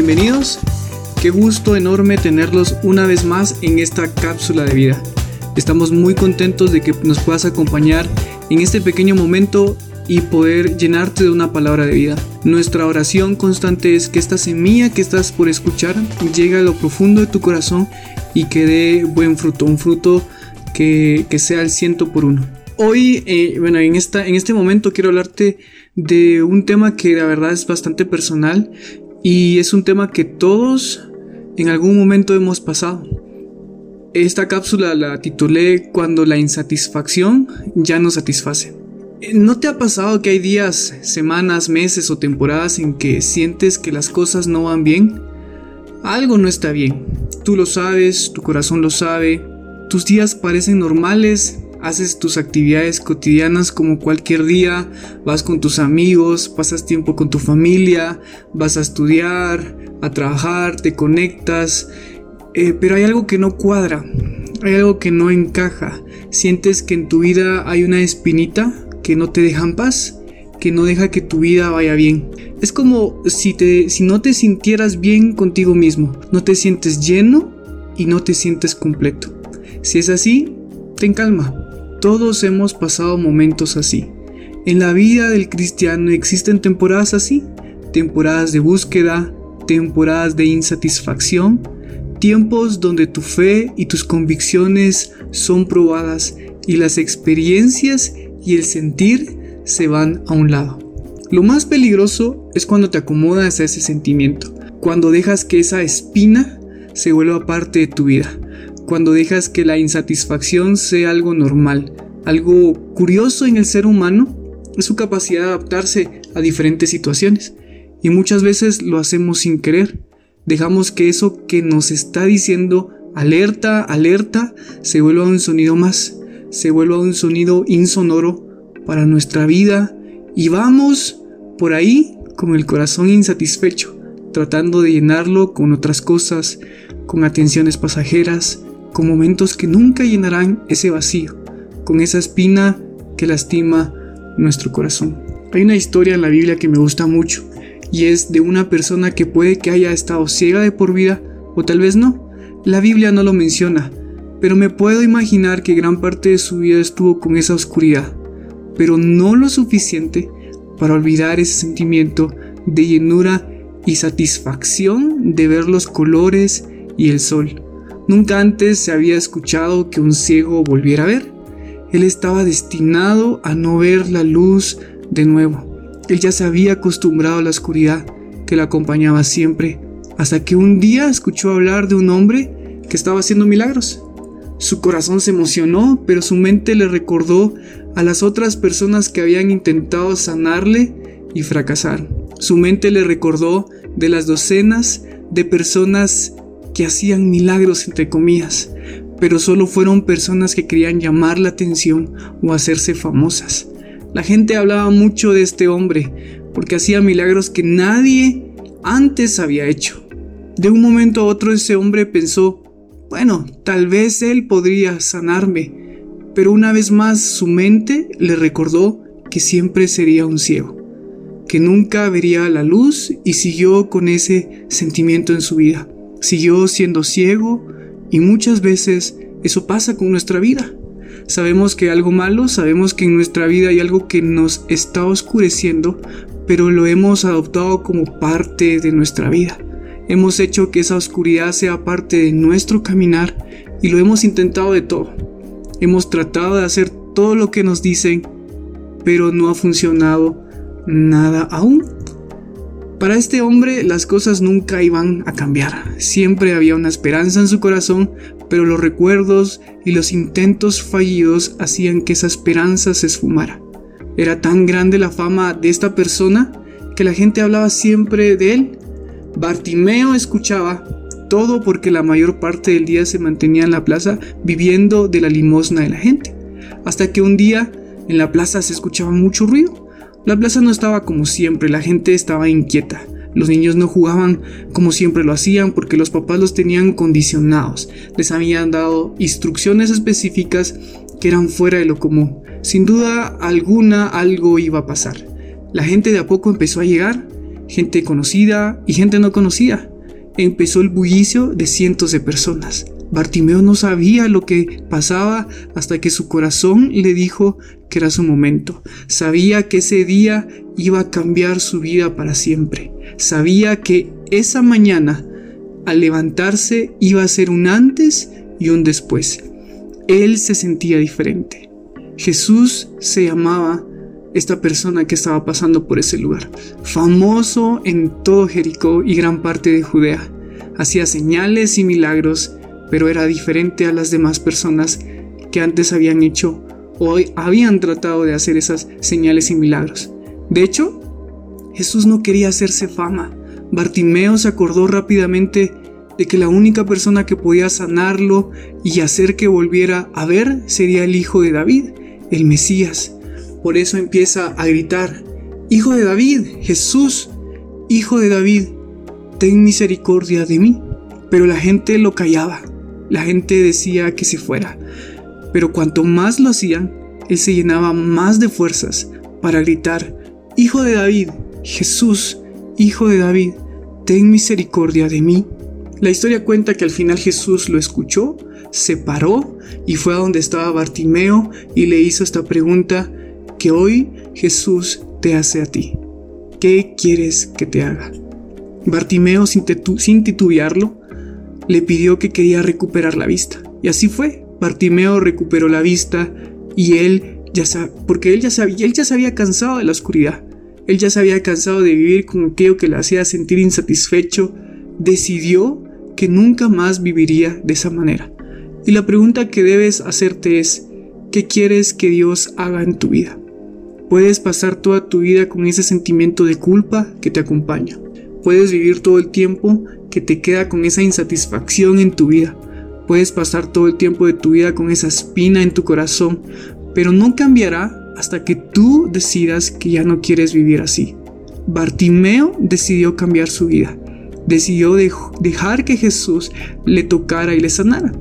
Bienvenidos, qué gusto enorme tenerlos una vez más en esta cápsula de vida. Estamos muy contentos de que nos puedas acompañar en este pequeño momento y poder llenarte de una palabra de vida. Nuestra oración constante es que esta semilla que estás por escuchar llegue a lo profundo de tu corazón y que dé buen fruto, un fruto que, sea el ciento por uno. Hoy, eh, bueno, en, esta, en este momento quiero hablarte de un tema que la verdad es bastante personal y es un tema que todos en algún momento hemos pasado. Esta cápsula la titulé Cuando la insatisfacción ya no satisface. ¿No te ha pasado que hay días, semanas, meses o temporadas en que sientes que las cosas no van bien? Algo no está bien. Tú lo sabes, tu corazón lo sabe. Tus días parecen normales, haces tus actividades cotidianas como cualquier día, vas con tus amigos, pasas tiempo con tu familia, vas a estudiar, a trabajar, te conectas, eh, pero hay algo que no cuadra, hay algo que no encaja, sientes que en tu vida hay una espinita que no te deja en paz, que no deja que tu vida vaya bien. Es como si, te, si no te sintieras bien contigo mismo, no te sientes lleno y no te sientes completo. Si es así, ten calma, todos hemos pasado momentos así. En la vida del cristiano existen temporadas así, temporadas de búsqueda, temporadas de insatisfacción, tiempos donde tu fe y tus convicciones son probadas y las experiencias y el sentir se van a un lado. Lo más peligroso es cuando te acomodas a ese sentimiento, cuando dejas que esa espina se vuelva parte de tu vida, cuando dejas que la insatisfacción sea algo normal, algo curioso en el ser humano, es su capacidad de adaptarse a diferentes situaciones. Y muchas veces lo hacemos sin querer. Dejamos que eso que nos está diciendo alerta, alerta, se vuelva un sonido más, se vuelva un sonido insonoro para nuestra vida y vamos por ahí con el corazón insatisfecho, tratando de llenarlo con otras cosas, con atenciones pasajeras, con momentos que nunca llenarán ese vacío, con esa espina que lastima nuestro corazón. Hay una historia en la Biblia que me gusta mucho y es de una persona que puede que haya estado ciega de por vida o tal vez no. La Biblia no lo menciona, pero me puedo imaginar que gran parte de su vida estuvo con esa oscuridad, pero no lo suficiente para olvidar ese sentimiento de llenura y satisfacción de ver los colores y el sol. Nunca antes se había escuchado que un ciego volviera a ver. Él estaba destinado a no ver la luz de nuevo. Él ya se había acostumbrado a la oscuridad que le acompañaba siempre, hasta que un día escuchó hablar de un hombre que estaba haciendo milagros. Su corazón se emocionó, pero su mente le recordó a las otras personas que habían intentado sanarle y fracasaron. Su mente le recordó de las docenas de personas que hacían milagros entre comillas, pero solo fueron personas que querían llamar la atención o hacerse famosas. La gente hablaba mucho de este hombre porque hacía milagros que nadie antes había hecho. De un momento a otro ese hombre pensó, bueno, tal vez él podría sanarme, pero una vez más su mente le recordó que siempre sería un ciego, que nunca vería la luz y siguió con ese sentimiento en su vida siguió siendo ciego y muchas veces eso pasa con nuestra vida. Sabemos que hay algo malo, sabemos que en nuestra vida hay algo que nos está oscureciendo, pero lo hemos adoptado como parte de nuestra vida. Hemos hecho que esa oscuridad sea parte de nuestro caminar y lo hemos intentado de todo. Hemos tratado de hacer todo lo que nos dicen, pero no ha funcionado nada aún. Para este hombre las cosas nunca iban a cambiar. Siempre había una esperanza en su corazón, pero los recuerdos y los intentos fallidos hacían que esa esperanza se esfumara. Era tan grande la fama de esta persona que la gente hablaba siempre de él. Bartimeo escuchaba todo porque la mayor parte del día se mantenía en la plaza viviendo de la limosna de la gente. Hasta que un día en la plaza se escuchaba mucho ruido la plaza no estaba como siempre, la gente estaba inquieta. Los niños no jugaban como siempre lo hacían porque los papás los tenían condicionados. Les habían dado instrucciones específicas que eran fuera de lo común. Sin duda alguna algo iba a pasar. La gente de a poco empezó a llegar gente conocida y gente no conocida. Empezó el bullicio de cientos de personas. Bartimeo no sabía lo que pasaba hasta que su corazón le dijo que era su momento. Sabía que ese día iba a cambiar su vida para siempre. Sabía que esa mañana, al levantarse, iba a ser un antes y un después. Él se sentía diferente. Jesús se llamaba esta persona que estaba pasando por ese lugar, famoso en todo Jericó y gran parte de Judea. Hacía señales y milagros pero era diferente a las demás personas que antes habían hecho o habían tratado de hacer esas señales y milagros. De hecho, Jesús no quería hacerse fama. Bartimeo se acordó rápidamente de que la única persona que podía sanarlo y hacer que volviera a ver sería el hijo de David, el Mesías. Por eso empieza a gritar, Hijo de David, Jesús, Hijo de David, ten misericordia de mí. Pero la gente lo callaba. La gente decía que se fuera, pero cuanto más lo hacían, él se llenaba más de fuerzas para gritar, Hijo de David, Jesús, Hijo de David, ten misericordia de mí. La historia cuenta que al final Jesús lo escuchó, se paró y fue a donde estaba Bartimeo y le hizo esta pregunta que hoy Jesús te hace a ti. ¿Qué quieres que te haga? Bartimeo sin, sin titubearlo le pidió que quería recuperar la vista. Y así fue. Bartimeo recuperó la vista y él ya sabía, porque él ya sabía, él ya se había cansado de la oscuridad. Él ya se había cansado de vivir con aquello que le hacía sentir insatisfecho. Decidió que nunca más viviría de esa manera. Y la pregunta que debes hacerte es, ¿qué quieres que Dios haga en tu vida? Puedes pasar toda tu vida con ese sentimiento de culpa que te acompaña. Puedes vivir todo el tiempo que te queda con esa insatisfacción en tu vida. Puedes pasar todo el tiempo de tu vida con esa espina en tu corazón, pero no cambiará hasta que tú decidas que ya no quieres vivir así. Bartimeo decidió cambiar su vida. Decidió dejar que Jesús le tocara y le sanara.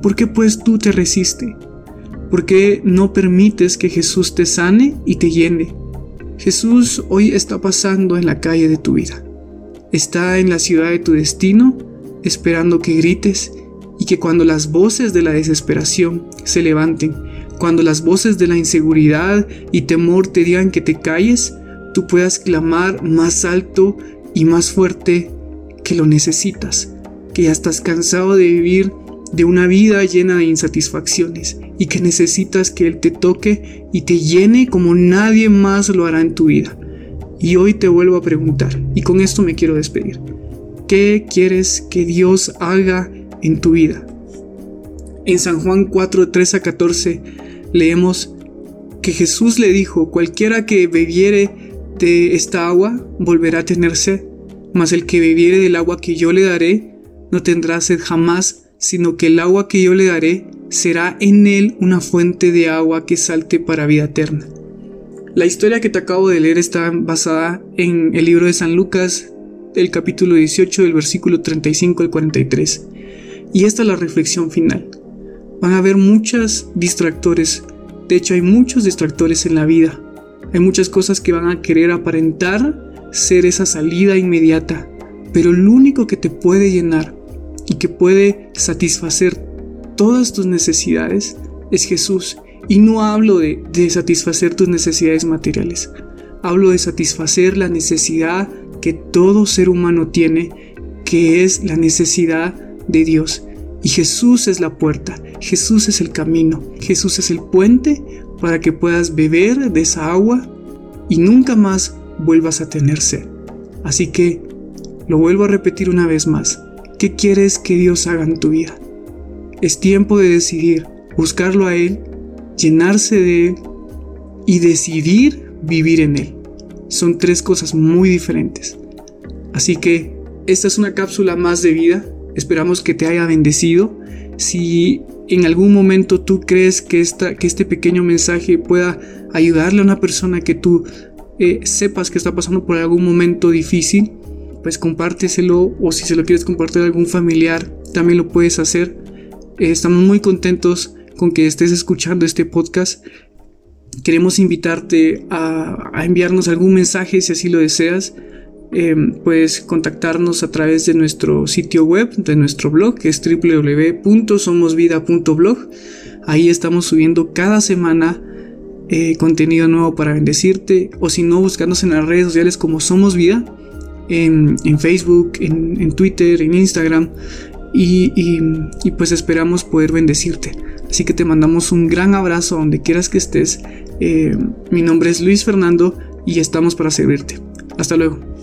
¿Por qué pues tú te resiste? ¿Por qué no permites que Jesús te sane y te llene? Jesús hoy está pasando en la calle de tu vida está en la ciudad de tu destino, esperando que grites y que cuando las voces de la desesperación se levanten, cuando las voces de la inseguridad y temor te digan que te calles, tú puedas clamar más alto y más fuerte que lo necesitas, que ya estás cansado de vivir de una vida llena de insatisfacciones y que necesitas que Él te toque y te llene como nadie más lo hará en tu vida. Y hoy te vuelvo a preguntar, y con esto me quiero despedir. ¿Qué quieres que Dios haga en tu vida? En San Juan 4, 3 a 14 leemos que Jesús le dijo, cualquiera que bebiere de esta agua volverá a tener sed, mas el que bebiere del agua que yo le daré no tendrá sed jamás, sino que el agua que yo le daré será en él una fuente de agua que salte para vida eterna. La historia que te acabo de leer está basada en el libro de San Lucas, el capítulo 18, del versículo 35 al 43. Y esta es la reflexión final. Van a haber muchos distractores. De hecho, hay muchos distractores en la vida. Hay muchas cosas que van a querer aparentar ser esa salida inmediata. Pero lo único que te puede llenar y que puede satisfacer todas tus necesidades es Jesús. Y no hablo de, satisfacer tus necesidades materiales. Hablo de satisfacer la necesidad que todo ser humano tiene, que es la necesidad de Dios. Y Jesús es la puerta, Jesús es el camino, Jesús es el puente para que puedas beber de esa agua y nunca más vuelvas a tener sed. Así que lo vuelvo a repetir una vez más. ¿Qué quieres que Dios haga en tu vida? Es tiempo de decidir buscarlo a Él llenarse de Él y decidir vivir en Él. Son tres cosas muy diferentes. Así que esta es una cápsula más de vida. Esperamos que te haya bendecido. Si en algún momento tú crees que, esta, que este pequeño mensaje pueda ayudarle a una persona que tú eh, sepas que está pasando por algún momento difícil, pues compárteselo o si se lo quieres compartir a algún familiar, también lo puedes hacer. Eh, estamos muy contentos con que estés escuchando este podcast. Queremos invitarte a, enviarnos algún mensaje si así lo deseas. em, puedes contactarnos a través de nuestro sitio web, de nuestro blog, que es www.somosvida.blog. Ahí estamos subiendo cada semana eh, contenido nuevo para bendecirte, o si no, buscarnos en las redes sociales como Somos Vida, en, Facebook, en, Twitter, en Instagram, y, pues esperamos poder bendecirte. Así que te mandamos un gran abrazo donde quieras que estés. Eh, mi nombre es Luis Fernando y estamos para servirte. Hasta luego.